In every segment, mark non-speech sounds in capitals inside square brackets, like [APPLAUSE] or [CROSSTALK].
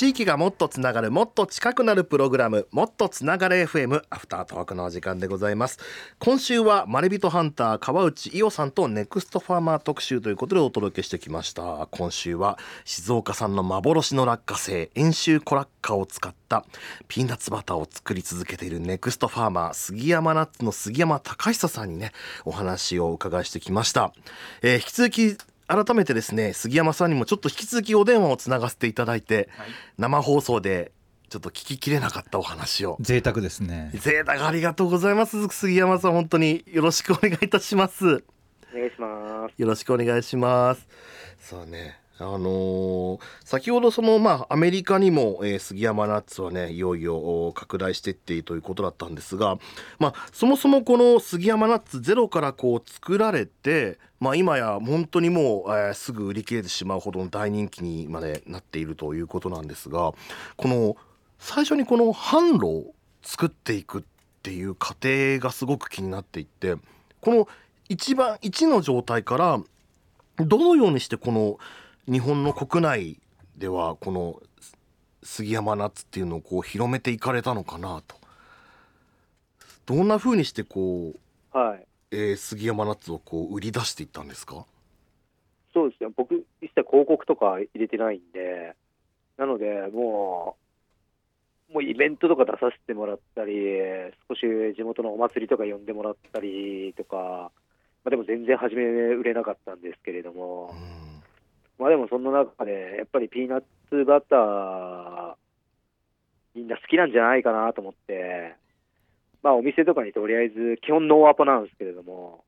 地域がもっとつながるもっと近くなるプログラムもっとつながれ FM アフタートークのお時間でございます。今週はマレビトハンター川内伊代さんとネクストファーマー特集ということでお届けしてきました。今週は静岡産の幻の落花生遠州小落花を使ったピーナッツバターを作り続けているネクストファーマー杉山ナッツの杉山隆久さんにねお話をお伺いしてきました、えー引き続き改めてですね杉山さんにもちょっと引き続きお電話をつながせていただいて、生放送でちょっと聞ききれなかったお話を。贅沢ですね。贅沢ありがとうございます。杉山さん本当によろしくお願いいたします。お願いします。よろしくお願いします。そうねあのー先ほどそのまあアメリカにも、えー杉山ナッツはねいよいよ拡大していっているということだったんですがまあそもそもこの杉山ナッツゼロからこう作られてまあ今や本当にもう、えーすぐ売り切れてしまうほどの大人気にまでなっているということなんですがこの最初にこの販路を作っていくっていう過程がすごく気になっていってこの一番1の状態からどのようにしてこの日本の国内ではこの杉山ナッツっていうのをこう広めていかれたのかなとどんな風にしてこう、はい。えー杉山ナッツをこう売り出していったんですか？そうですね。僕、一切広告とか入れてないんで、なので、もう、もうイベントとか出させてもらったり、少し地元のお祭りとか呼んでもらったりとか、まあ、でも全然初め売れなかったんですけれどもう、んまあでもその中で、やっぱりピーナッツバター、みんな好きなんじゃないかなと思って、まあお店とかにとりあえず、基本ノーアポなんですけれども、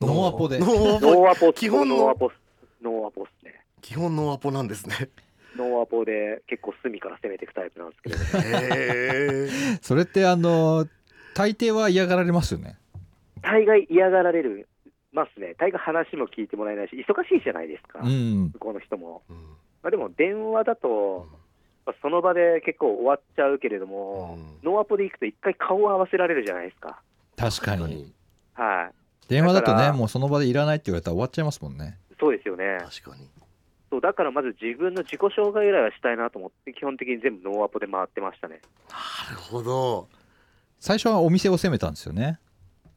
ノーアポ。で。ノーアポ。ノーアポ、基本の。ノーアポっす、ノーアポっすね。基本ノーアポなんですね。ノーアポで結構隅から攻めていくタイプなんですけど、へー。[LAUGHS] それってあの大抵は嫌がられますよね。大概嫌がられるますね。大概話も聞いてもらえないし、忙しいじゃないですか、うん向こうの人も。うんまあ、でも電話だと、まあその場で結構終わっちゃうけれども、うんノーアポで行くと一回顔を合わせられるじゃないですか。確かにはい。電話だとねもうその場でいらないって言われたら終わっちゃいますもんねそうですよね。確かにそうだからまず自分の自己紹介ぐらいはしたいなと思って、基本的に全部ノーアポで回ってましたね。なるほど最初はお店を攻めたんですよね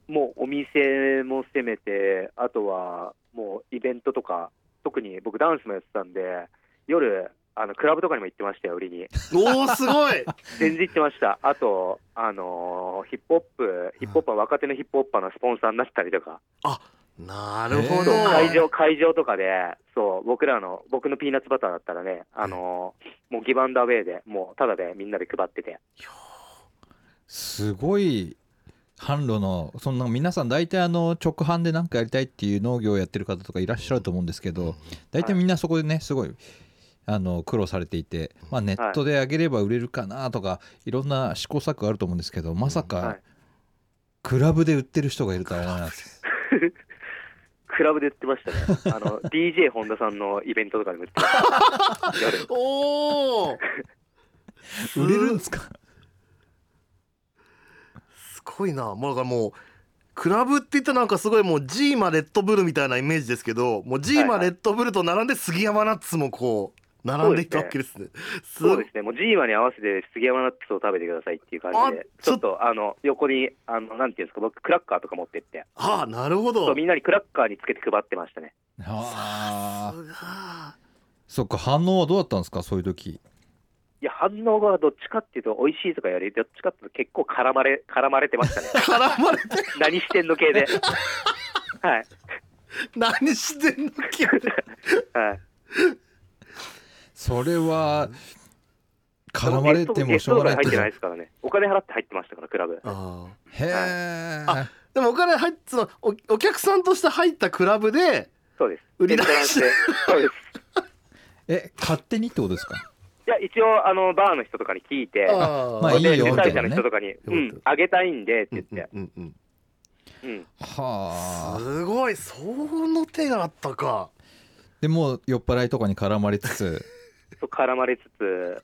もうお店も攻めて、あとはもうイベントとか、特に僕、ダンスもやってたんで、夜、あのクラブとかにも行ってましたよ、売りに。おーすごい。全然行ってました。あと、あのーヒップホップ、ヒップホッパー、若手のヒップホッパーのスポンサーになったりとか、なるほど。会場、会場とかで、そう、僕らの、僕のピーナッツバターだったらね、あのーもうギブアンダーウェイで、もうただでみんなで配ってて、すごい販路のそんな皆さん大体あの直販で何かやりたいっていう農業をやってる方とかいらっしゃると思うんですけど大体みんなそこでねすごいあの苦労されていて、まあ、ネットで上げれば売れるかなとかいろんな試行錯誤あると思うんですけどまさはかいクラブで売ってる人がいるとは思わなかったクラブで売ってましたね。あの、[LAUGHS] DJ 本田さんのイベントとかでも売ってました。夜。おお [LAUGHS] 売れるんですか？すごいな。もうだからもうクラブって言ったらなんかすごいもうジーマレッドブルみたいなイメージですけどもうジーマレッドブルと並んで杉山ナッツもこう並んでいったわけですね。すそうですね、もうジーマに合わせて杉山ナッツを食べてくださいっていう感じで、あちょっと。あの横にあの、なんていうんですか、僕、クラッカーとか持ってって、ああなるほど。みんなにクラッカーにつけて配ってましたね。あ。あそっか反応はどうだったんですかそういう時いや、反応がどっちかっていうと、美味しいとかより、どっちかっていうと、結構絡まれ、絡まれてましたね。[LAUGHS] 絡まれて [LAUGHS] 何してんの系で。はい。何してんのキはい。それは絡まれてもしょうがないってないへですからね。お金払って入ってましたから、クラブ。あえあでもお金入っそのおお客さんとして入ったクラブでそうです。売り出しエントランスでそうです。[LAUGHS] え勝手にってことですか？いや、一応、あの、バーの人とかに聞いて、あまあいいよ主催者の人とかに、ううんん、あげたいんでって言って、うんうんうん。はあ。すごいその手があったか。でもう酔っ払いとかに絡まれつつ。[LAUGHS] そう絡まれつつ、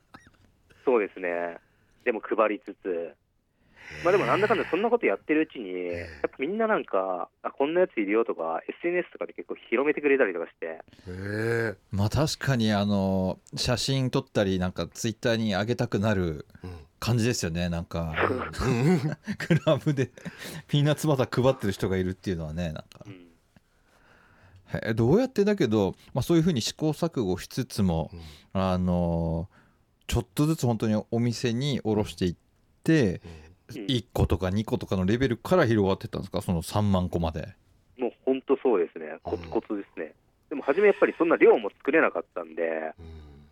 そうですね。でも配りつつ、まあでもなんだかんだそんなことやってるうちに、やっぱみんななんか、あこんなやついるよとか、SNS とかで結構広めてくれたりとかして、まあ確かにあの写真撮ったりなんかツイッターに上げたくなるうん。感じですよねなんか。うん。[LAUGHS] クラブで。ピーナッツバター配ってる人がいるっていうのはねなんか。うん。へどうやってだけど、まあ、そういうふうに試行錯誤しつつもうん。あのちょっとずつ本当にお店に卸していってうん1個とか2個とかのレベルから広がってったんですか？その3万個まで。もう本当そうですね、コツコツですね。でも初めやっぱりそんな量も作れなかったんで、うん。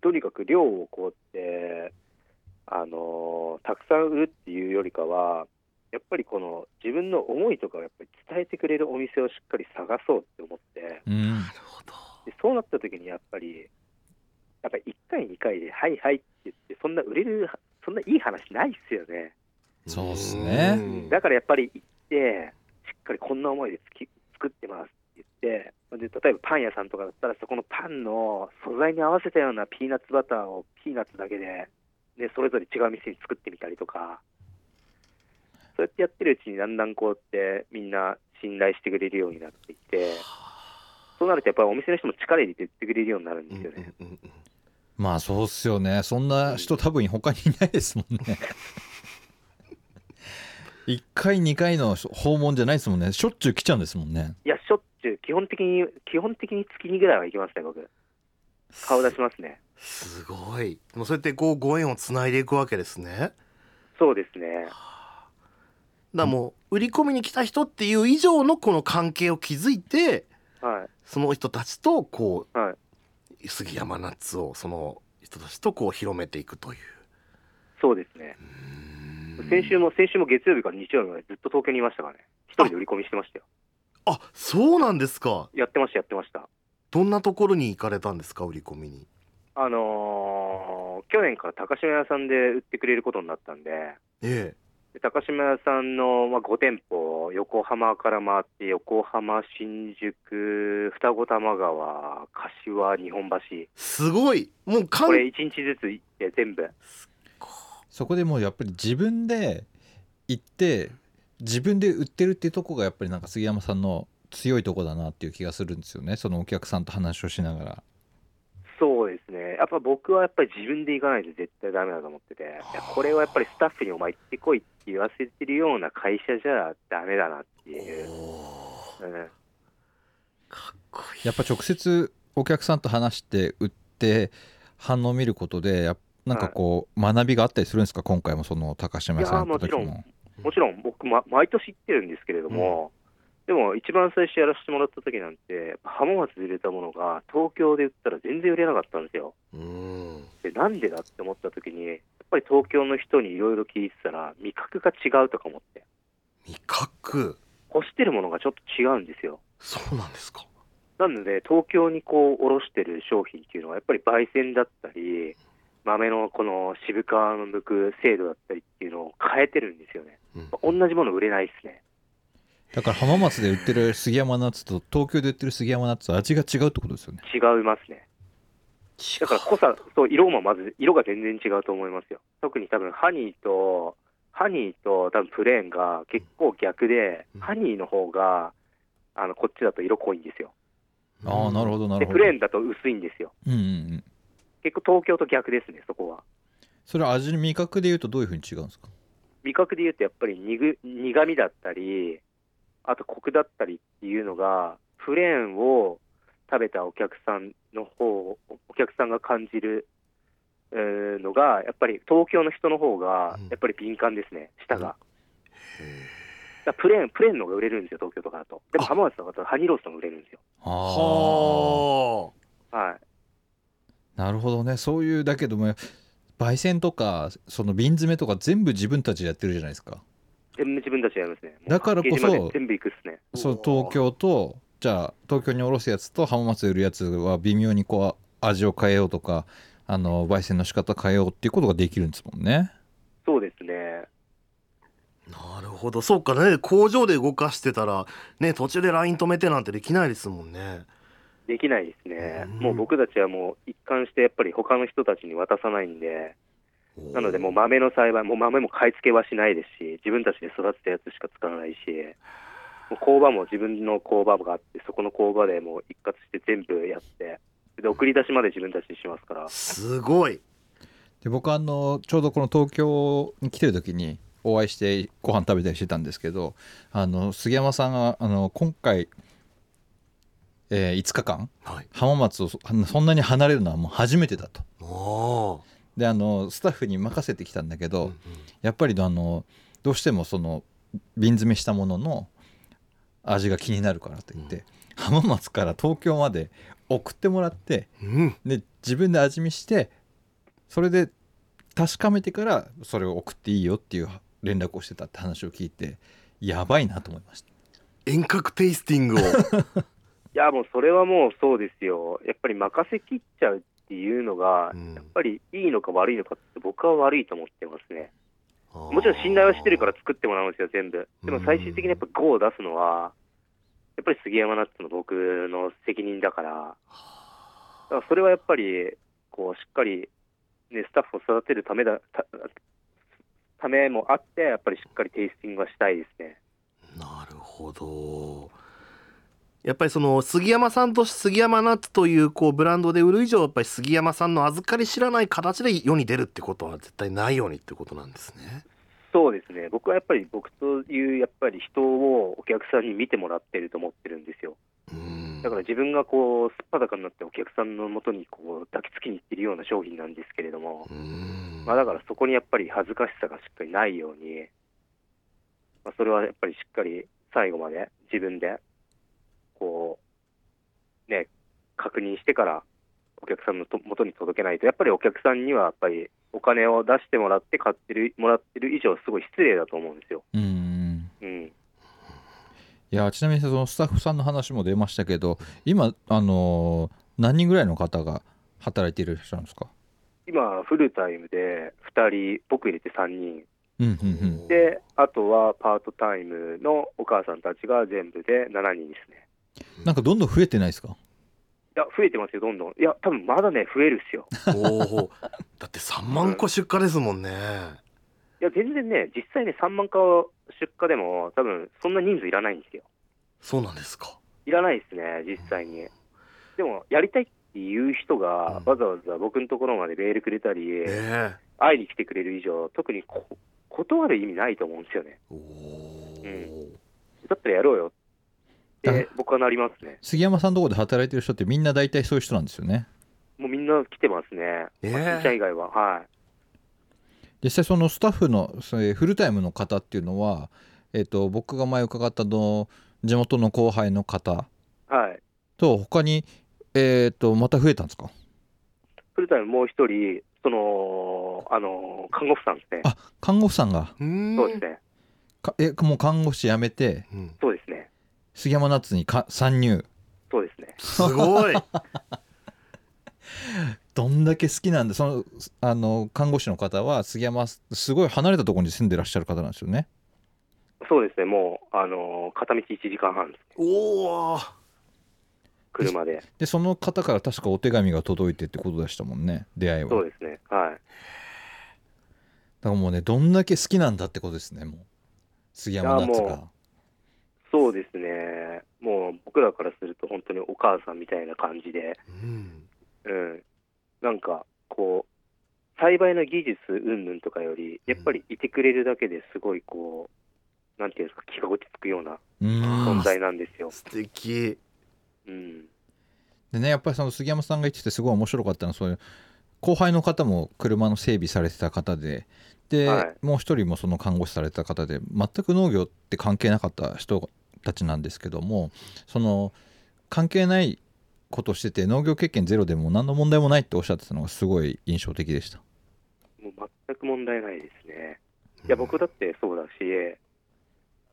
とにかく量をこうやって、あのーたくさん売るっていうよりかは、やっぱりこの自分の思いとかをやっぱり伝えてくれるお店をしっかり探そうって思って、うん。なるほど。でそうなった時にやっぱり、やっぱり1回、2回で、はいはいって言って、そんな売れる、そんないい話ないっすよね。そうっすね。うん。だからやっぱり行って、しっかりこんな思いでつき作ってますって言ってで、例えばパン屋さんとかだったら、そこのパンの素材に合わせたようなピーナッツバターをピーナッツだけで、ね、それぞれ違う店に作ってみたりとか、そうやってやってるうちに、だんだんこうやってみんな信頼してくれるようになっていって、そうなるとやっぱりお店の人も力入れて言ってくれるようになるんですよね。うんうんうん。まあそうっすよね。そんな人多分他にいないですもんね1回2回の訪問じゃないですもんねしょっちゅう来ちゃうんですもんねいや、しょっちゅう、基本的に、基本的に月2ぐらいは行きますね、僕。顔出しますね。すごいもうそうやってこうご縁をつないでいくわけですねそうですね。らもう売り込みに来た人っていう以上のこの関係を築いてはい。その人たちとこはい。う杉山ナッツをその人たちとこう広めていくというそうですね。うん先週も、先週も月曜日から日曜日までずっと東京にいましたからね。一人で売り込みしてましたよ。あそうなんですかやってました、やってました。どんなところに行かれたんですか売り込みに？あのー去年から高島屋さんで売ってくれることになったんで、えで高島屋さんの、まあ、5店舗、横浜から回って、横浜、新宿、双子玉川、柏、日本橋、えすごいもうこれ1日ずつ行って全部。そこでもうやっぱり自分で行って自分で売ってるっていうとこがやっぱりなんか杉山さんの強いとこだなっていう気がするんですよね。そのお客さんと話をしながら。そうですね、やっぱ僕はやっぱり自分で行かないと絶対ダメだと思ってて、これはやっぱりスタッフにお前行ってこいって言わせてるような会社じゃダメだなっていう、うん、かっこいいやっぱ直接お客さんと話して売って反応を見ることでやっなんかこう学びがあったりするんですか？今回もその高島屋さん行った時いやももちろん。僕、ま、毎年行ってるんですけれども、でも一番最初やらせてもらった時なんて、浜松で売れたものが東京で売ったら全然売れなかったんですよ。うん。でなんでだって思った時に、やっぱり東京の人にいろいろ聞いてたら、味覚が違うとか思って、味覚？欲してるものがちょっと違うんですよ。そうなんですか。なので、東京にこう、卸してる商品っていうのは、やっぱり焙煎だったり、豆のこの渋皮の剥く精度だったりっていうのを変えてるんですよね。うん同じもの売れないですね。だから浜松で売ってる杉山ナッツと東京で売ってる杉山ナッツは味が違うってことですよね違いますね。だから濃さ、そう、色もまず、色が全然違うと思いますよ。特に多分、ハニーと、ハニーと多分プレーンが結構逆で、うんハニーの方が、あの、こっちだと色濃いんですよ。ああなるほどなるで、ほどプレーンだと薄いんですよ。うんうんうん結構東京と逆ですね、そこは。それは味の味覚でいうとどういうふうに違うんですか？味覚で言うとやっぱり苦苦味だったり、あとコクだったりっていうのが、プレーンを食べたお客さんの方、お客さんが感じるえーのが、やっぱり東京の人の方がうん、やっぱり敏感ですね、舌が。へだからプレーン、プレーンの方が売れるんですよ、東京とかだと。でもあ浜松とかだとハニーローストが売れるんですよ。ーあはい。なるほどねそういうだけども焙煎とかその瓶詰めとか全部自分たちでやってるじゃないですか全部自分たちでやりますね。だからこそ全部行くっすね。そうの東京とじゃあ東京に卸すやつと浜松で売るやつは微妙にこう味を変えようとかあの焙煎の仕方変えようっていうことができるんですもんねそうですね。なるほどそうかね工場で動かしてたらね途中でライン止めてなんてできないですもんねできないですね。うん。もう僕たちはもう一貫してやっぱり他の人たちに渡さないんで、なので、もう豆の栽培、もう豆も買い付けはしないですし、自分たちで育てたやつしか使わないし、もう工場も自分の工場があって、そこの工場でもう一括して全部やって、で送り出しまで自分たちでしますから、すごい。で僕あのちょうどこの東京に来てる時にお会いしてご飯食べたりしてたんですけどあの杉山さんがあの今回、えー5日間。はい。浜松をそそんなに離れるのはもう初めてだと。であのスタッフに任せてきたんだけど、うんうん。やっぱりあのどうしてもその瓶詰めしたものの味が気になるからと言って、浜松から東京まで送ってもらってうん。で自分で味見してそれで確かめてからそれを送っていいよっていう連絡をしてたって話を聞いてやばいなと思いました。遠隔テイスティングをいや、もうそれはもうそうですよ、やっぱり任せきっちゃうっていうのが、うんやっぱりいいのか悪いのかって、僕は悪いと思ってますね。もちろん信頼はしてるから作ってもらうんですよ、全部。でも最終的にやっぱ GO を出すのは、やっぱり杉山ナッツの僕の責任だから、だからそれはやっぱり、こう、しっかり、ね、スタッフを育てるためだ、たためもあって、やっぱりしっかりテイスティングはしたいですね。なるほどやっぱりその杉山さんと杉山ナッツというこうブランドで売る以上やっぱり杉山さんの預かり知らない形で世に出るってことは絶対ないようにってことなんですね。そうですね、僕はやっぱり僕というやっぱり人をお客さんに見てもらってると思ってるんですよ。うんだから自分がこう、すっぱだかになってお客さんのもとにこう抱きつきに行ってるような商品なんですけれども、うんまあ、だからそこにやっぱり恥ずかしさがしっかりないように、まあ、それはやっぱりしっかり最後まで自分で、こう、ね、確認してからお客さんのと元に届けないと、やっぱりお客さんにはやっぱりお金を出してもらって買ってる、もらってる以上、すごい失礼だと思うんですよ。うんうん。いやちなみにそのスタッフさんの話も出ましたけど今あの何人ぐらいの方が働いていらっしゃるんですか？今、フルタイムで2人、僕入れて3人。うんうんうんで、あとはパートタイムのお母さんたちが全部で7人ですね。なんかどんどん増えてないですか？いや、増えてますよ、どんどん。いや、多分まだね、増えるっすよ。おおだって3万個出荷ですもんね。いや、全然ね、実際ね、3万個出荷でも、多分そんな人数いらないんですよ。そうなんですか。いらないですね、実際に。でも、やりたいっていう人が、うんわざわざ僕のところまでメールくれたり、ええ会いに来てくれる以上、特にこ断る意味ないと思うんですよね。おお、うんだったらやろうよって、僕はなりますね。杉山さんのところで働いてる人ってみんな大体そういう人なんですよねもうみんな来てますね。ええまあ、ちゃん以外は。はい。実際そのスタッフのそれフルタイムの方っていうのは、えっと僕が前伺ったの地元の後輩の方はい。と他に、えっとまた増えたんですか？フルタイムもう一人、その、あの、看護婦さんですね。あ看護婦さんがうーんそうですね。かえもう看護師辞めてうんそうですね。杉山ナッツにか参入そうですね。すごい。[LAUGHS] どんだけ好きなんでそのあの看護師の方は杉山すごい離れたところに住んでらっしゃる方なんですよねそうですね。もう、あの、片道1時間半です。おお。車で。でその方から確かお手紙が届いてってことでしたもんね出会いはそうですね。はい。だからもうねどんだけ好きなんだってことですねもう杉山ナッツがそうですね。もう僕らからすると本当にお母さんみたいな感じで、うん。うん。なんか、こう、栽培の技術云々とかより、やっぱりいてくれるだけですごいこう、なんていうんですか、気が落ち着くような存在なんですよ。素敵。うん。でねやっぱりその杉山さんが言っててすごい面白かったのはそういう後輩の方も車の整備されてた方でで、はいもう一人もその看護師されてた方で全く農業って関係なかった人たちなんですけどもその関係ないことしてて農業経験ゼロでも何の問題もないっておっしゃってたのがすごい印象的でした。もう全く問題ないですね。いや、僕だってそうだし、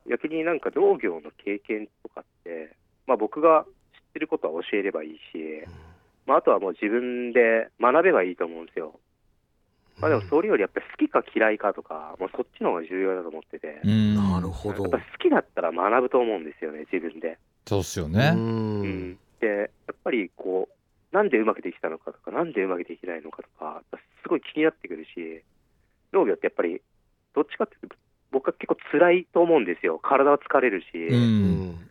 逆になんか農業の経験とかって、まあ僕が知ってることは教えればいいし、まああとはもう自分で学べばいいと思うんですよ。まあでもそれよりやっぱり好きか嫌いかとか、もうそっちの方が重要だと思ってて、うーんなるほどやっぱ。好きだったら学ぶと思うんですよね、自分で。そうっすようね。うんん。で、やっぱりこう、なんでうまくできたのかとか、なんでうまくできないのかとか、すごい気になってくるし、農業ってやっぱり、どっちかっていうと、僕は結構辛いと思うんですよ。体は疲れるし。ううんん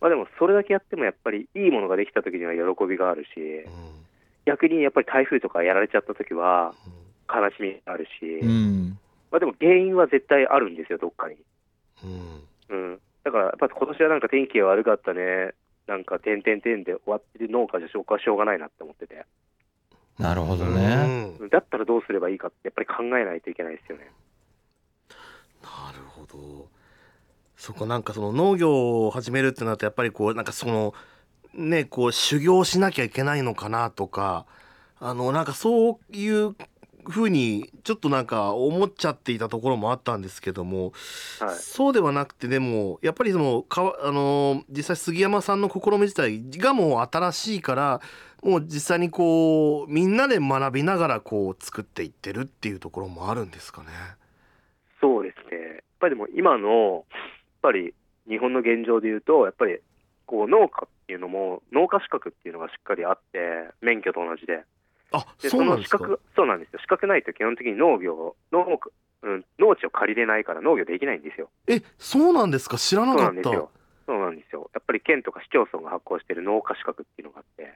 まあでも、それだけやってもやっぱりいいものができた時には喜びがあるし、逆にやっぱり台風とかやられちゃった時は悲しみがあるし、うんまあでも原因は絶対あるんですよ、どっかに。うんうん。だから、やっぱ今年はなんか天気が悪かったね、なんか点々点で終わってる農家じゃ消化しょうがないなって思ってて。なるほどねうんだったらどうすればいいかってやっぱり考えないといけないですよね。なるほどそこなんかその農業を始めるってなるとやっぱりこうなんかそのねこう修行しなきゃいけないのかなとかあのなんかそういうふうにちょっとなんか思っちゃっていたところもあったんですけども、はい。そうではなくてでもやっぱりそのかわあの実際杉山さんの試み自体がもう新しいからもう実際にこうみんなで学びながらこう作っていってるっていうところもあるんですかね。そうですね。やっぱりでも今の、やっぱり日本の現状で言うと、やっぱりこう農家っていうのも、農家資格っていうのがしっかりあって、免許と同じで。あでそうなんですか？その資格、そうなんですよ。資格ないと基本的に農業、農家うん、農地を借りれないから農業できないんですよ。えそうなんですか？知らなかったなんですよ。そうなんですよ。やっぱり県とか市町村が発行している農家資格っていうのがあって、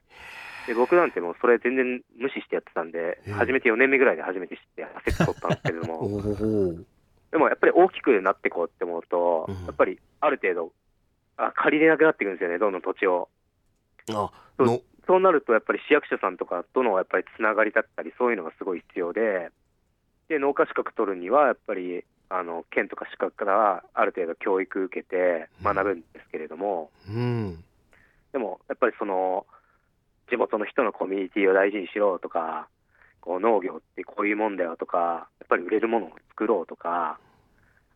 で僕なんてもうそれ全然無視してやってたんで初めて4年目ぐらいで初めて知って焦って取ったんですけれどおも、[LAUGHS] おでもやっぱり大きくなってこうって思うと、うんやっぱりある程度、あ借りれなくなってくるんですよね、どんどん土地を。あのそうなると、やっぱり市役所さんとかとのやっぱりつながりだったり、そういうのがすごい必要で、で農家資格取るには、やっぱりあの県とか市格からある程度教育受けて学ぶんですけれども、うん。でもやっぱりその地元の人のコミュニティを大事にしろとか、こう農業ってこういうもんだよとか、やっぱり売れるものを作ろうとか、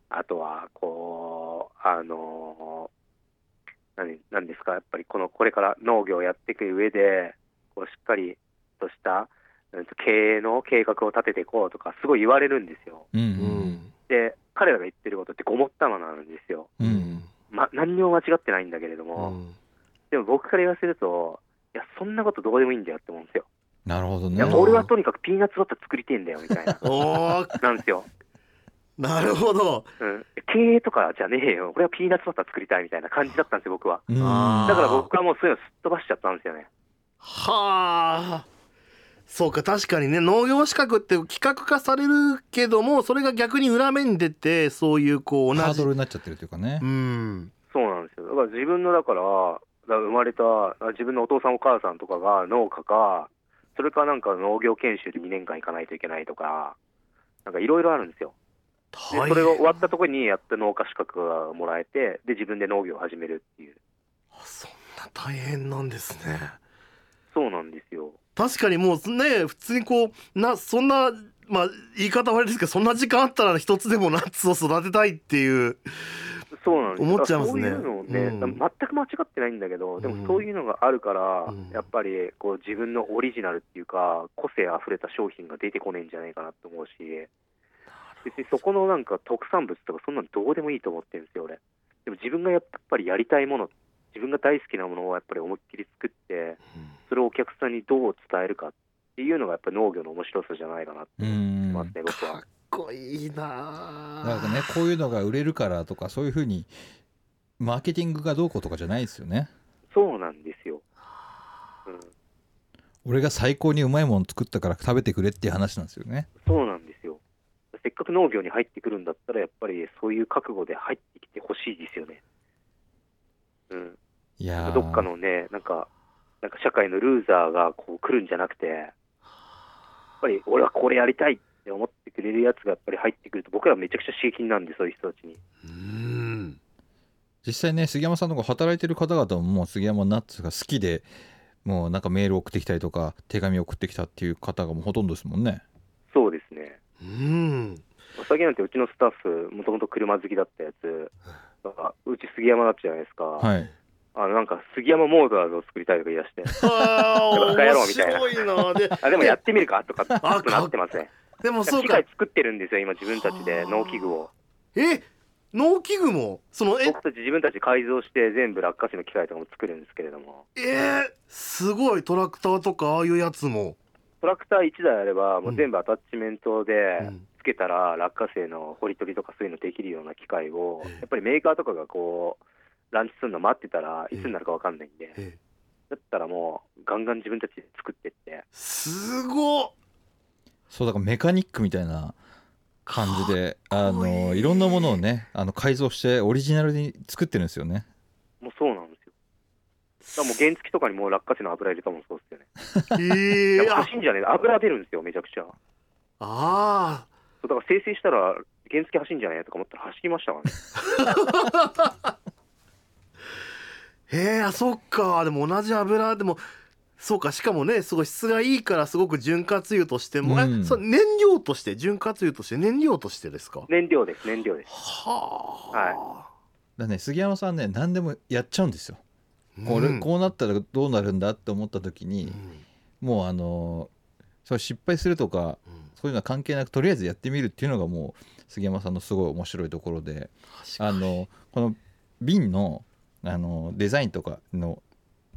あとはこう、あの何なんですか、やっぱりこのこれから農業をやっていく上で、こうしっかりとしたうんと経営の計画を立てていこうとか、すごい言われるんですよ。うん。ううん。んで、彼らが言ってることってごもったまなんですよ。ううん。んま、何にも間違ってないんだけれどうも、ん。でも僕から言わせると、いや、そんなことどうでもいいんだよって思うんですよ。なるほどね。俺はとにかくピーナッツバター作りてえんだよみたいな、[LAUGHS] なんですよ。なるほど。うん、経営とかじゃねえよ、俺はピーナッツバター作りたいみたいな感じだったんですよ、僕は。だから僕はもうそういうのすっ飛ばしちゃったんですよね。はあ。そうか確かにね。農業資格って企画化されるけどもそれが逆に裏面に出てそういうこう同ハーじドルになっちゃってるというかね。うん。そうなんですよ。だから自分の、だから、だから生まれた、自分のお父さんお母さんとかが農家か、それかなんか農業研修で2年間行かないといけないとか、なんかいろいろあるんですよ。でそれが終わったところにやった農家資格がもらえて、で、自分で農業を始めるっていう。あそんな大変なんですね。そうなんですよ。確かにもうね普通にこうなそんなまあ言い方悪いですけどそんな時間あったら一つでもナッツを育てたいっていうそうなんです。思っちゃいますね。そういうのをね、うん。全く間違ってないんだけど、でうん。もそういうのがあるから、うん。やっぱりこう自分のオリジナルっていうか、個性あふれた商品が出てこねえんじゃないかなと思うし、別にそこのなんか特産物とか、そんなのどうでもいいと思ってるんですよ、俺。でも自分がやっぱりやりたいもの、自分が大好きなものをやっぱり思いっきり作って、それをお客さんにどう伝えるかっていうのが、やっぱり農業の面白さじゃないかなってう思いんますね、僕かっは。こいいななんかねこういうのが売れるからとかそういうふうにマーケティングがどうこうとかじゃないですよねそうなんですよ。うん俺が最高にうまいもの作ったから食べてくれっていう話なんですよねそうなんですよ。せっかく農業に入ってくるんだったら、やっぱりそういう覚悟で入ってきてほしいですよね。うん、いやーどっかのね、なんか、なんか社会のルーザーがこう来るんじゃなくて、やっぱり俺はこれやりたいって思ってくれるやつがやっぱり入ってくると、僕らめちゃくちゃ刺激になるんで、そういう人たちに。うん実際ね杉山さんとか働いてる方々ももう杉山ナッツが好きでもうなんかメール送ってきたりとか手紙送ってきたっていう方がもうほとんどですもんねそうですね。うん。お酒なんてうちのスタッフ、もともと車好きだったやつ、なんかうち杉山だったじゃないですか。はい。あのなんか杉山モーターズを作りたいとか言い出して。あーバカ野郎みたいな。面白いなであでもやってみるかとかあってなってますね。でもそうか。機械作ってるんですよ、今、自分たちで農機具を。え農機具も？そのえ？僕たち自分たちで改造して、全部落花生の機械とかも作るんですけれども、えー、すごい。トラクターとかああいうやつもトラクター1台あれば、もう全部アタッチメントでうん。つけたら落花生の掘り取りとかそういうのできるような機械を、ええ。やっぱりメーカーとかがこう、ランチするの待ってたらいつになるか分かんないんで、ええ。だったらもう、ガンガン自分たちで作ってって、すごっ。そうだからメカニックみたいな感じであのいろんなものをねあの改造してオリジナルに作ってるんですよねもうそうなんですよ。だもう原付とかにもう落花生の油入れたもんそうっすよね。いやええあ欲しいんじゃねえ。油出るんですよ、めちゃくちゃ。あそうだから生成したら原付走んじゃねえとか思ったら走りましたからね。ーへえあそっか。でも同じ油でもそうか。しかもねすごい質がいいからすごく潤滑油としても、うん。えそう燃料として潤滑油として燃料としてですか？燃料です、燃料です。はあ、だからね杉山さんね何でもやっちゃうんですよ、うん。これこうなったらどうなるんだって思った時うに、ん。もうあのそう失敗するとかそういうのは関係なくとりあえずやってみるっていうのがもう杉山さんのすごい面白いところであのこの瓶のあのデザインとかの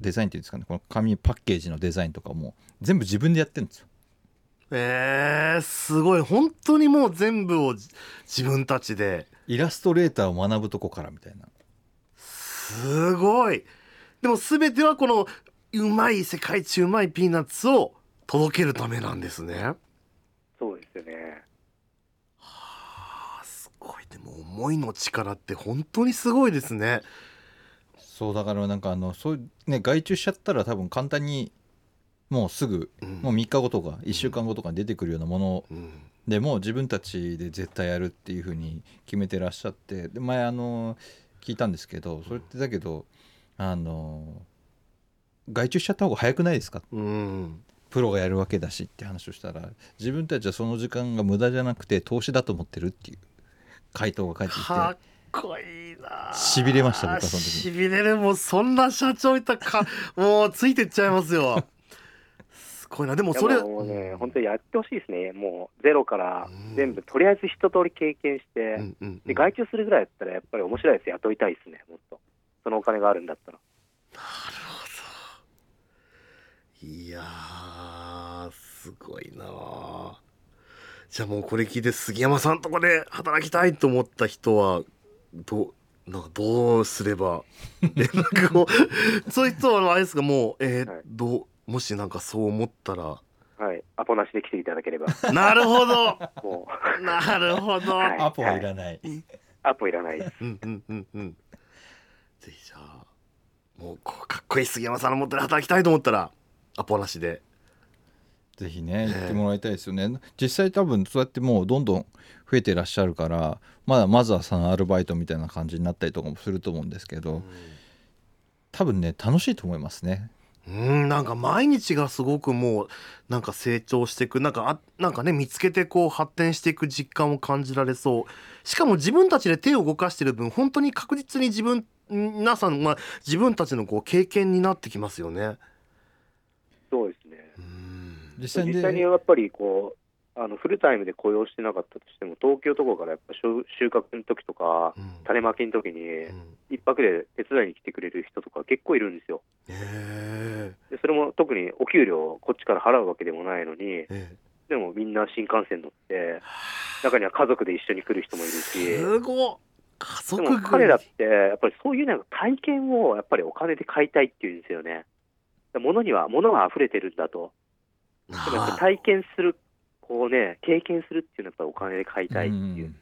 デザインっていうんですかねこの紙パッケージのデザインとかも全部自分でやってるんですよ。えー、すごい。本当にもう全部をじ自分たちで。イラストレーターを学ぶとこからみたいな。すごいでも全てはこのうまい世界一うまいピーナッツを届けるためなんですね。そうですよね。あーすごい。でも思いの力って本当にすごいですね。そうだからなんかあのそういうね外注しちゃったら多分簡単にもうすぐうん。もう3日後とか1週間後とかに出てくるようなものうん。でもう自分たちで絶対やるっていう風に決めてらっしゃってで前あの聞いたんですけどそれってだけどあの外注しちゃった方が早くないですか？うん。プロがやるわけだしって話をしたら自分たちはその時間が無駄じゃなくて投資だと思ってるっていう回答が返ってきて。かっこいいな痺れました僕はその時しびれるもうそんな社長いたらか。[LAUGHS] もうついてっちゃいますよ。すごいな。でもそれもうね、本当にやってほしいですね。もうゼロからうん。全部、とりあえず一通り経験して、うんうんうん。で外注するぐらいだったら、やっぱり面白いやつ雇いたいですね、もっと。そのお金があるんだったら。いやーすごいなあじゃあもうこれ聞いて杉山さんとこで働きたいと思った人はどうなんかどうすれば連絡をそういう人はあれですかもうえーはい。どうもしなんかそう思ったら。はい。アポなしで来ていただければ、なるほど。もう、なるほど、はい。アポはいらない、アポいらない。うんうんうんうんぜひじゃあもうこうかっこいい杉山さんのもとで働きたいと思ったらアポなしで。ぜひねええ言ってもらいたいですよね、実際多分そうやってもうどんどん増えてらっしゃるからまだまずはそのアルバイトみたいな感じになったりとかもすると思うんですけど多分ね楽しいと思いますねうんなんか毎日がすごくもうなんか成長していくなんかあなんかね見つけてこう発展していく実感を感じられそうしかも自分たちで手を動かしてる分本当に確実に自分皆さん、まあ、自分たちのこう経験になってきますよね。そうですね。うん実際に実際にやっぱりこう、あのフルタイムで雇用してなかったとしても、東京とかからやっぱ収収穫の時とか、うん。種まきの時にう、ん。一泊で手伝いに来てくれる人とか結構いるんですよ。へでそれも特にお給料をこっちから払うわけでもないのに、ええ。でもみんな新幹線乗って、中には家族で一緒に来る人もいるえし、すごい家族でも彼らって、やっぱりそういうなんか体験をやっぱりお金で買いたいっていうんですよね。物には、物が溢れてるんだと。でも体験する、こうね、経験するっていうのはやっぱりお金で買いたいっていう。ん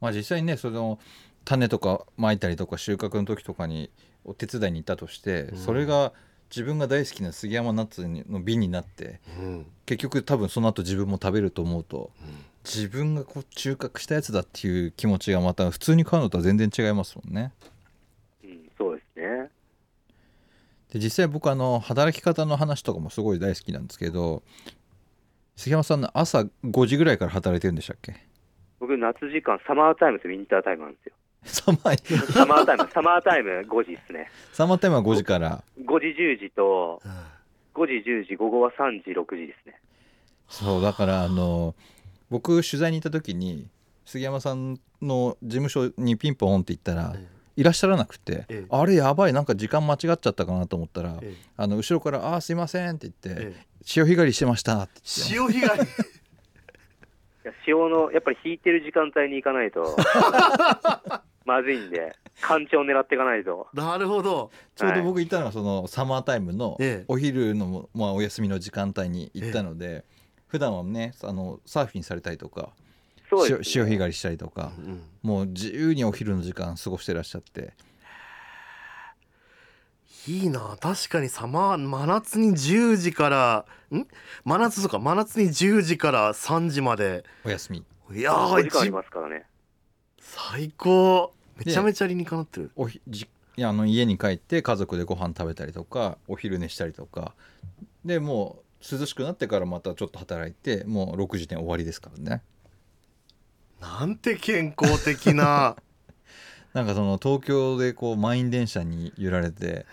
まあ実際にねその種とかまいたりとか収穫の時とかにお手伝いに行ったとして、うんそれが自分が大好きな杉山ナッツの瓶になってうん結局多分その後自分も食べると思うとうん自分がこう収穫したやつだっていう気持ちがまた普通に買うのとは全然違いますもんね。うん、そうですね。で実際僕あの働き方の話とかもすごい大好きなんですけど杉山さんの朝5時ぐらいから働いてるんでしたっけ？僕、夏時間、サマータイムとウィンタータイムなんですよ。サマーサマータイム、サマータイム5時ですね。サマータイムは5時から？5時、10時と、うん5時、10時、午後は3時、6時ですね。そうだからあの僕取材に行った時に杉山さんの事務所にピンポンって行ったらえいらっしゃらなくてええ。あれやばいなんか時間間違っちゃったかなと思ったらええ。あの後ろから「あーすいません」って言ってええ「潮干狩りしてました」って言って。潮干狩り。や潮の、やっぱり引いてる時間帯に行かないと、[LAUGHS] まずいんで、干潮を狙っていかないと。なるほど。ちょうど僕行ったのがそのサマータイムのええ。お昼のまあお休みの時間帯に行ったので普段はねあのサーフィンされたりとかそうです、ね。潮潮干狩りしたりとかうん。もう自由にお昼の時間過ごしてらっしゃって。いいな。確かにサマー真夏に10時からん？真夏とか真夏に10時から3時まで。お休み。いや5ー時間あり一ますからね。最高。めちゃめちゃ理にかなってる。おひじいやあの家に帰って家族でご飯食べたりとかお昼寝したりとか。でもう涼しくなってからまたちょっと働いてもう6時点終わりですからねなんて健康的な。[LAUGHS] なんかその東京でこう満員電車に揺られて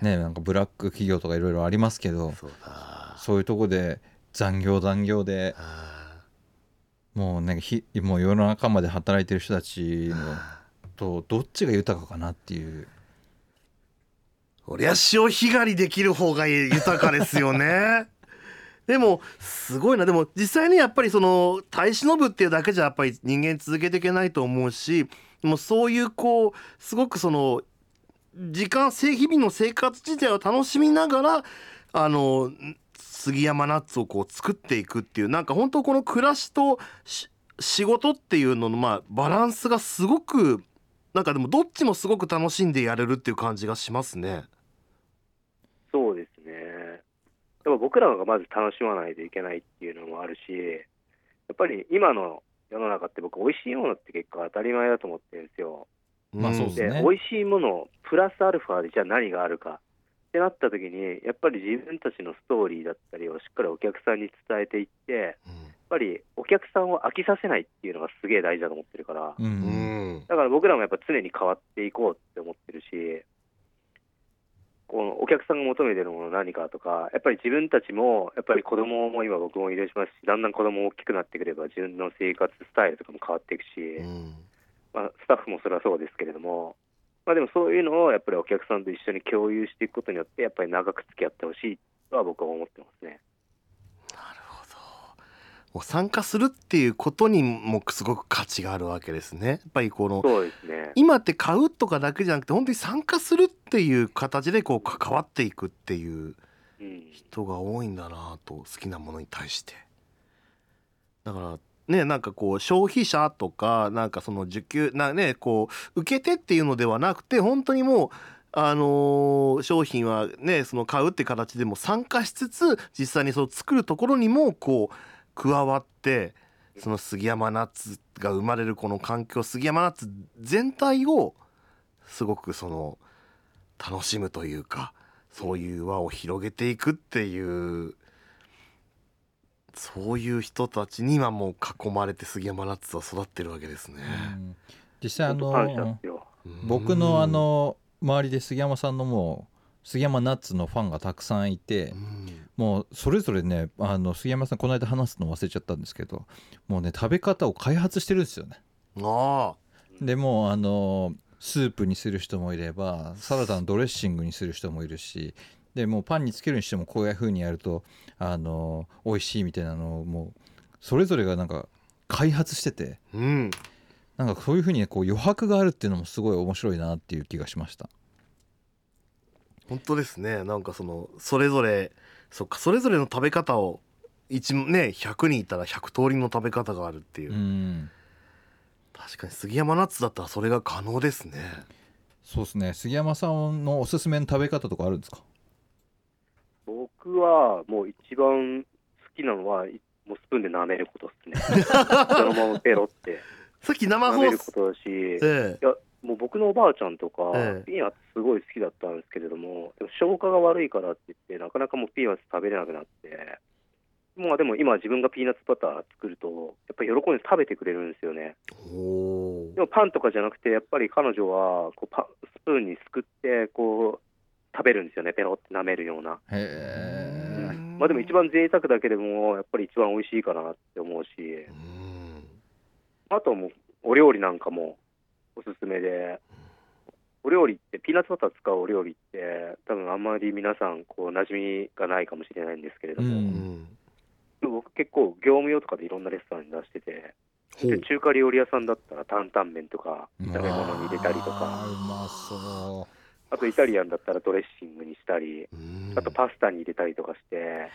ねなんかブラック企業とかいろいろありますけどそういうとこで残業残業であもうねひもう夜中まで働いてる人たちのとどっちが豊かかなっていう。俺は潮干狩りできる方が豊かですよねでもすごいなでも実際にやっぱりその耐え忍ぶっていうだけじゃやっぱり人間続けていけないと思うしでもそういうこうすごくその時間日々の生活自体を楽しみながらあの杉山ナッツをこう作っていくっていうなんか本当この暮らしと仕事っていうののまあバランスがすごくなんかでもどっちもすごく楽しんでやれるっていう感じがしますね。そうです。っぱ僕らがまず楽しまないといけないっていうのもあるし、やっぱり今の世の中って僕、美味しいものって結構当たり前だと思ってるんですよ。で、まあそうですね。美味しいもの、プラスアルファでじゃあ何があるか。ってなった時に、やっぱり自分たちのストーリーだったりをしっかりお客さんに伝えていって、やっぱりお客さんを飽きさせないっていうのがすげえ大事だと思ってるから、ううんん。だから僕らもやっぱ常に変わっていこうって思ってるし、このお客さんが求めてるもの何かとか、やっぱり自分たちも、やっぱり子供も今僕もいるしますし、だんだん子供も大きくなってくれば自分の生活スタイルとかも変わっていくし、うんまあ、スタッフもそれはそうですけれども、まあ、でもそういうのをやっぱりお客さんと一緒に共有していくことによって、やっぱり長く付き合ってほしいとは僕は思ってますね。参加するっていうことにもすごく価値があるわけですね。やっぱりこのね。今って買うとかだけじゃなくて本当に参加するっていう形でこう関わっていくっていううん、人が多いんだなと好きなものに対して。だからねなんかこう消費者とかなんかその受給なねこう受け手っていうのではなくて本当にもうあのー商品はねその買うって形でも参加しつつ実際にその作るところにもこう加わってその杉山ナッツが生まれるこの環境杉山ナッツ全体をすごくその楽しむというかそういう輪を広げていくっていうそういう人たちに今もう囲まれて杉山ナッツは育ってるわけですね。うん実際あの。僕のあの周りで杉山さんのもう杉山ナッツのファンがたくさんいてうんもうそれぞれねあの杉山さんこの間話すの忘れちゃったんですけどもうね食べ方を開発してるんですよね。あでもうあのスープにする人もいればサラダのドレッシングにする人もいるしでもうパンにつけるにしてもこういう風にやるとあの美味しいみたいなのをもうそれぞれがなんか開発しててあうん。なんかそういう風にねこう余白があるっていうのもすごい面白いなっていう気がしました。本当ですね。なんかそのそれぞれそっかそれぞれの食べ方を一ね100人いたら100通りの食べ方があるっていう、うん。確かに杉山ナッツだったらそれが可能ですね。そうですね。杉山さんのおすすめの食べ方とかあるんですか？僕はもう一番好きなのは、いもうスプーンで舐めることですね。[LAUGHS] そのままペロって。さっき生放送。ることだし、え。いやもう僕のおばあちゃんとか、ええ。ピーナッツすごい好きだったんですけれども、でも消化が悪いからって言って、なかなかもうピーナッツ食べれなくなって、もうでも今、自分がピーナッツバター作ると、やっぱり喜んで食べてくれるんですよね。でもパンとかじゃなくて、やっぱり彼女はこうパスプーンにすくって、こう食べるんですよね、ペロって舐めるような。へえ。まあでも一番贅沢だけでも、やっぱり一番美味しいかなって思うし、うん。あとはもうお料理なんかもおすすめで、お料理って、ピーナッツバター使うお料理って、多分あんまり皆さん、こう馴染みがないかもしれないんですけれども、うん。うん僕結構業務用とかでいろんなレストランに出してて、中華料理屋さんだったら担々麺とか炒め物に入れたりとか、あとイタリアンだったらドレッシングにしたり、うん。あとパスタに入れたりとかして、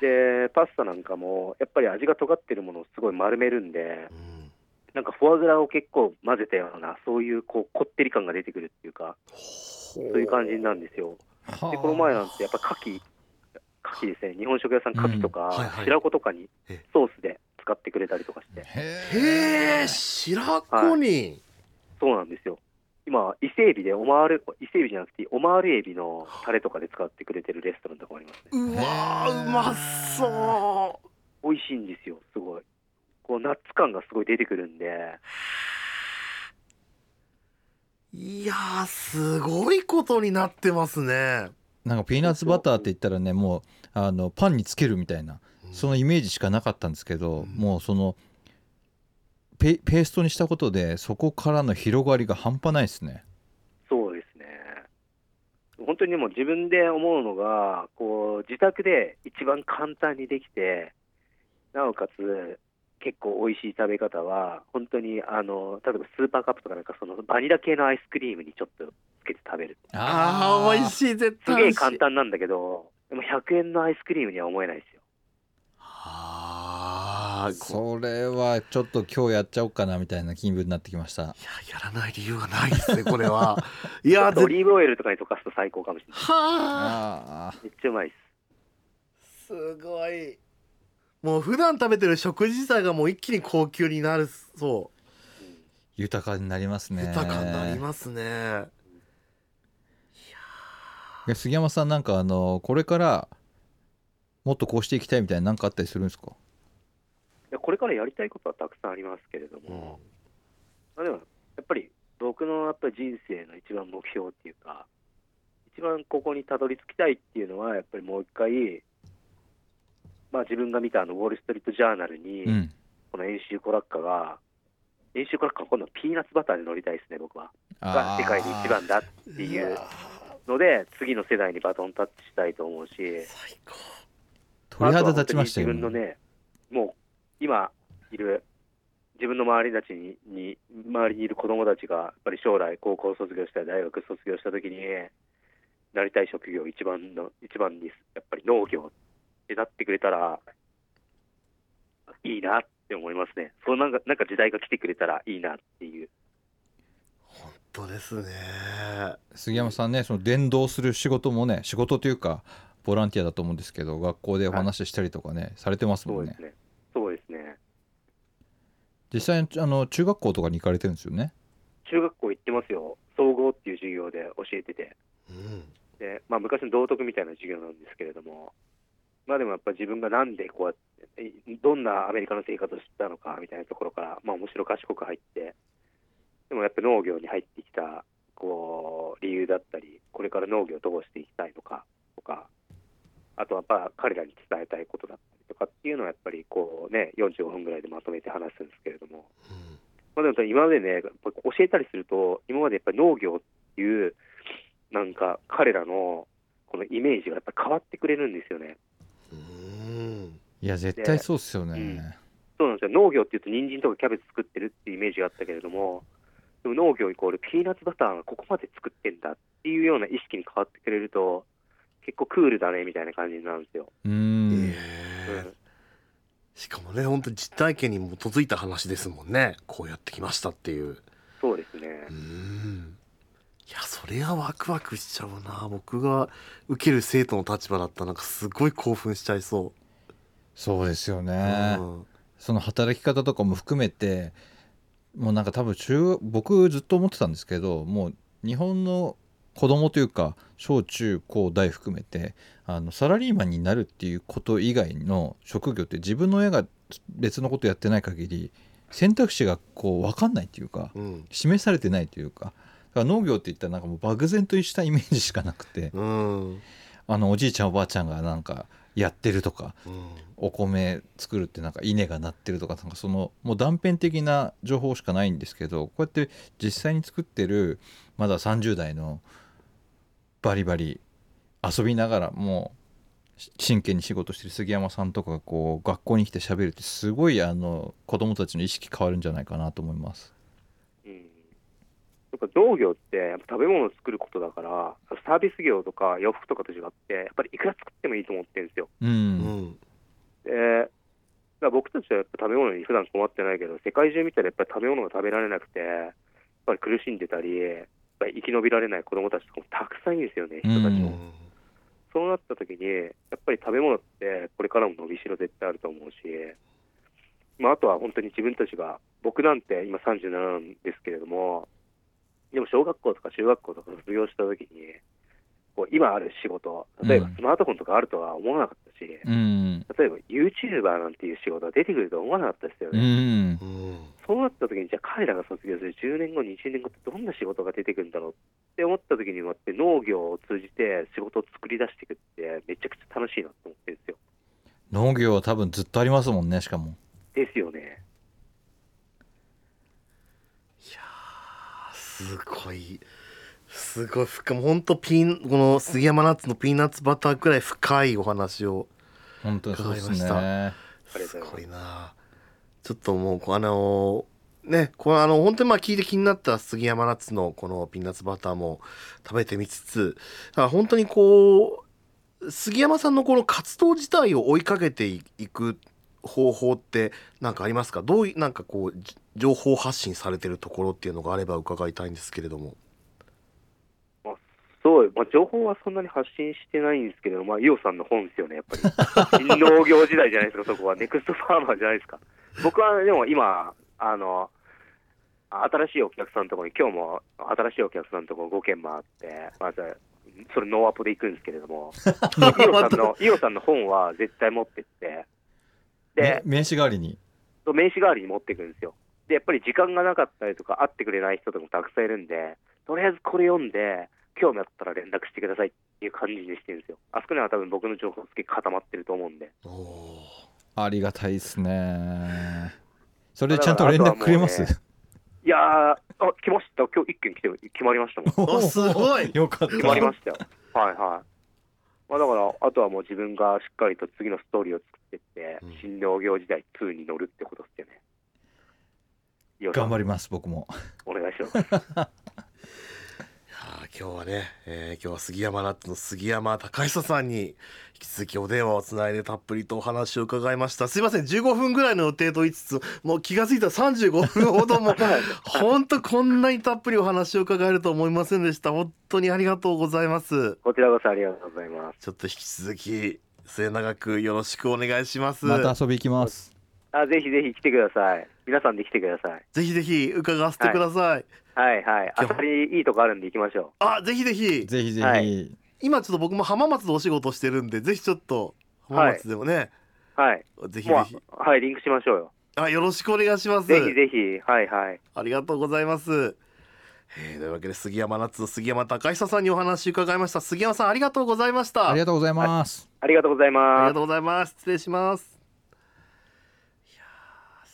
で、パスタなんかもやっぱり味が尖ってるものをすごい丸めるんで、うんなんかフォアグラを結構混ぜたような、そういうこうこってり感が出てくるっていうか、そういう感じなんですよ。うで、この前なんてやっぱ牡蠣、牡蠣ですね、日本食屋さん牡蠣とか、うん。はいはい。白子とかにえ。ソースで使ってくれたりとかして、へえ白子に、そうなんですよ。今、伊勢エビでオマール、伊勢エビじゃなくて、オマールエビのタレとかで使ってくれてるレストランとかもありますね。うわーうまそ美味しいんですよ、すごい。こう、ナッツ感がすごい出てくるんで、ういやーすごいことになってますね。なんかピーナッツバターって言ったらねもうあのパンにつけるみたいなそのイメージしかなかったんですけど、うん。もうそのペペーストにしたことでそこからの広がりが半端ないですね。そうですね。本当にでも自分で思うのが、こう、自宅で一番簡単にできて、なおかつ、結構美味しい食べ方は、本当に、あの、例えばスーパーカップとかなんかそのバニラ系のアイスクリームにちょっとつけて食べる。あー美味しい絶すげえ簡単なんだけど、でも100円のアイスクリームには思えないですよ。あーこそれはちょっと今日やっちゃおうかなみたいな気分になってきましたいややらない理由がないですねこれは [LAUGHS] いやオリーブオイルとかに溶かすと最高かもしれない。はああめっちゃうまいです。すごいもう普段食べてる食事自体がもう一気に高級になるそう。ん豊かになりますうね。豊かになりますね。で杉山さんなんかあのこれからもっとこうしていきたいみたいな何かあったりするんですか？いやこれからやりたいことはたくさんありますけれどうんも、まあ、でもやっぱり僕のやっぱり人生の一番目標っていうか、一番ここにたどり着きたいっていうのは、やっぱりもう一回、まあ、自分が見たあのウォール・ストリート・ジャーナルに、うん。この演習コラッカが、演習コラッカは今度はピーナッツバターで乗りたいですね、僕は。が世界で一番だっていう。ので、次の世代にバトンタッチしたいと思うし、最高。鳥肌立ちましたよあとは本当に自分のね、もう今いる自分の周りたちにに、周りにいる子供たちが、やっぱり将来、高校卒業したり、大学卒業したときに、なりたい職業一番の、一番に、やっぱり農業ってなってくれたら、いいなって思いますね。そうなんか、なんか時代が来てくれたらいいなっていう。本当ですね杉山さんねその伝道する仕事もね仕事というかボランティアだと思うんですけど学校でお話ししたりとかね、されてますもねそうんですね。そうですね。実際にあの中学校とかに行かれてるんですよね？中学校行ってますよ。総合っていう授業で教えてて。うんで、まあ、昔の道徳みたいな授業なんですけれども、まあでもやっぱ自分がなんでこうやって、えどんなアメリカの生活をしたのかみたいなところから、まあ面白賢く入って、でもやっぱ農業に入ってきた、こう、理由だったり、これから農業をどうしていきたいのかとか、あとはやっぱ彼らに伝えたいことだったりとかっていうのはやっぱりこうね、45分ぐらいでまとめて話すんですけれども、まあ、でも今までね、やっぱ教えたりすると、今までやっぱり農業っていう、なんか彼らのこのイメージがやっぱ変わってくれるんですよね。うんいや絶対そうっすよね、うん。そうなんですよ。農業っていうと人参とかキャベツ作ってるっていうイメージがあったけれども、でも農業イコールピーナッツバターがここまで作ってんだっていうような意識に変わってくれると、結構クールだねみたいな感じになるんですよ。うーん。ええしかもね本当に実体験に基づいた話ですもんね。こうやってきましたっていう。そうですね。う。ん。いやそれはワクワクしちゃうな。僕が受ける生徒の立場だったらなんかすごい興奮しちゃいそそうですよう、ね、うん。その働き方とかも含めてもうなんか多分中僕ずっと思ってたんですけどもう日本の子供というか小中高大含めてあのサラリーマンになるっていうこと以外の職業って自分の親が別のことやってない限り選択肢がこう分かんないっていうかうん。示されてないというかだから農業って言ったらなんかもう漠然としたイメージしかなくてうん。あのおじいちゃんおばあちゃんがなんかやってるとかうんお米作るってなんか稲が鳴ってるとかなんかそのもう断片的な情報しかないんですけどこうやって実際に作ってるまだ30代のバリバリ遊びながらも真剣に仕事してる杉山さんとかがこう学校に来て喋るってすごいあの子供たちの意識変わるんじゃないかなと思います。うん、やっぱ農業ってやっぱ食べ物を作ることだからサービス業とか洋服とかと違ってやっぱりいくら作ってもいいと思ってるんですよ。う、うんんで僕たちはやっぱ食べ物に普段困ってないけど世界中見たらやっぱり食べ物が食べられなくてやっぱり苦しんでたりやっぱり生き延びられない子どもたちとかもたくさんいるんですよね人たちも。うんそうなった時にやっぱり食べ物ってこれからも伸びしろ絶対あると思うし、まあ、あとは本当に自分たちが僕なんて今37なんですけれどもでも小学校とか中学校とか卒業した時にこう今ある仕事例えばうんスマートフォンとかあるとは思わなかったし、うん。例えば YouTuber なんていう仕事が出てくるとは思わなかったですようね、んうん。そうなった時にじゃあ彼らが卒業する10年後20年後ってどんな仕事が出てくるんだろうって思った時にもって農業を通じて仕事を作り出していくってめちゃくちゃ楽しいなと思ってるんですよ。農業は多分ずっとありますもんねしかも。ですよねすごい。すごい深い。本当ピンこの杉山ナッツのピーナッツバターくらい深いお話を本当にそうですね。す。ごいな。ちょっともうこうあのねこれあの本当にまあ聞いて気になった杉山ナッツのこのピーナッツバターも食べてみつつだから本当にこう杉山さんのこの活動自体を追いかけていく方法って何かありますか？どういうなんかこうじ情報発信されてるところっていうのがあれば伺いたいんですけれども。そう、まあ、情報はそんなに発信してないんですけど、まあ、イオさんの本ですよね、やっぱり。[LAUGHS] 新農業時代じゃないですか、そこは。ネクストファーマーじゃないですか。僕はでも今、あの、新しいお客さんのところに、今日も新しいお客さんのところ5件回って、まず、それノーアポで行くんですけれども、[LAUGHS] イオさんの、イオさんの本は絶対持ってって、名刺代わりに？名刺代わりに持っていくんですよ。で、やっぱり時間がなかったりとか、会ってくれない人とかもたくさんいるんで、とりあえずこれ読んで、興味あったら連絡してくださいっていう感じにしてるんですよ。あそこには多分僕の情報すげえ固まってると思うんで。ありがたいですねそれでちゃんと連絡くれます、だかいやー、あ、来ました。今日一件来て、決まりましたもん。おすごい [LAUGHS] よかった決まりましたよ。はいはい。まあだから、あとはもう自分がしっかりと次のストーリーを作っていって、うん新農業時代2に乗るってことですよね。頑張ります僕もお願いします。[LAUGHS] いやー今日はね、えー今日は杉山ナッツの杉山隆久さんに引き続きお電話をつないでたっぷりとお話を伺いました。すいません15分ぐらいの予定と言いつつもう気が付いたら35分ほども本当こんなにたっぷりお話を伺えると思いませんでした。本当にありがとうございます。こちらこそありがとうございます。ちょっと引き続き末永くよろしくお願いします、また遊び行きますあぜひぜひ来てください。皆さんで来てください。ぜひぜひ伺わせてください、はいはい。あさりいいとこあるんで行きましょあぜひぜひぜひぜひ、はい今ちょっと僕も浜松でお仕事してるんでぜひちょっと浜松でもね、う。はい。ぜひもぜひう、はい、リンクしましょうよ。あよろしくお願いしますぜひぜひ、はいはい。ありがとうございます。えーというわけで杉山夏の杉山隆久さんにお話伺いました杉山さんありがとうございましたありがとうございます、ありがとうございあります。がとうございます失礼しますいやー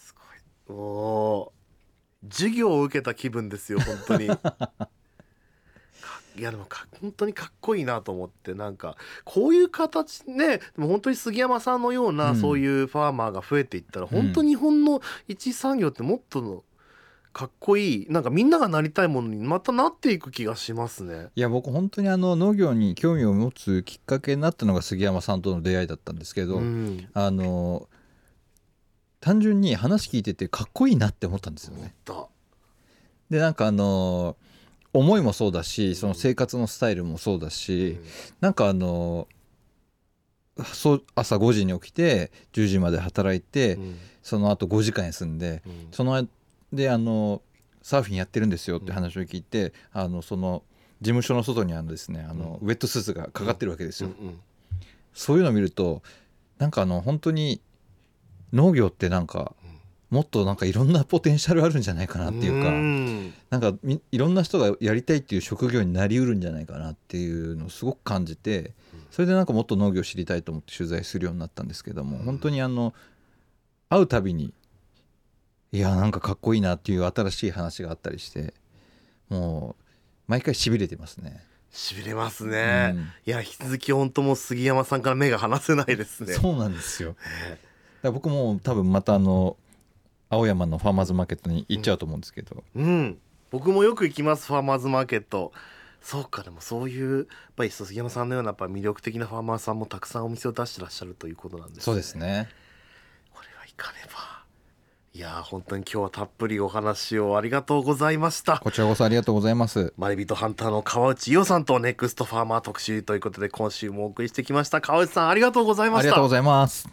おー。授業を受けた気分ですよ本当に。か [LAUGHS] いやでもか本当にかっこいいなと思ってなんかこういう形ねでも本当に杉山さんのような、うん。そういうファーマーが増えていったら本当日本の一産業ってもっとのかっこいいなんかみんながなりたいものにまたなっていく気がしますね。いや僕本当にあの農業に興味を持つきっかけになったのが杉山さんとの出会いだったんですけど、うん、あの単純に話聞いててかっこいいなって思ったんですよね。た。でなんかあの思いもそうだしその生活のスタイルもそうだし、なんかあのそう朝5時に起きて10時まで働いて、うんその後5時間休んでうんそのであのサーフィンやってるんですよって話を聞いて、あのその事務所の外にあのですねあの、ウェットスーツがかかってるわけですよ。うんそういうのを見るとなんかあの本当に農業ってなんかもっとなんかいろんなポテンシャルあるんじゃないかなっていうか、ん。なんかみいろんな人がやりたいっていう職業になりうるんじゃないかなっていうのをすごく感じてそれでなんかもっと農業を知りたいと思って取材するようになったんですけども本当にあの会うたびにいやなんかかっこいいなっていう新しい話があったりしてもう毎回しびれてますね。しびれますね、うん。いや引き続き本当もう杉山さんから目が離せないですね。そうなんですよら僕も多分またあの青山のファーマーズマーケットに行っちゃうと思うんですけど、うん。僕もよく行きますファーマーズマーケット。そうかでもそういうやっぱり杉山さんのようなやっぱ魅力的なファーマーさんもたくさんお店を出してらっしゃるということなんですね。そうですね。これは行かねば。いやー本当に今日はたっぷりお話をありがとうございました。こちらこそありがとうございます。マレビトハンターの川内伊代さんとネクストファーマー特集ということで今週もお送りしてきました。川内さんありがとうございました。ありがとうございます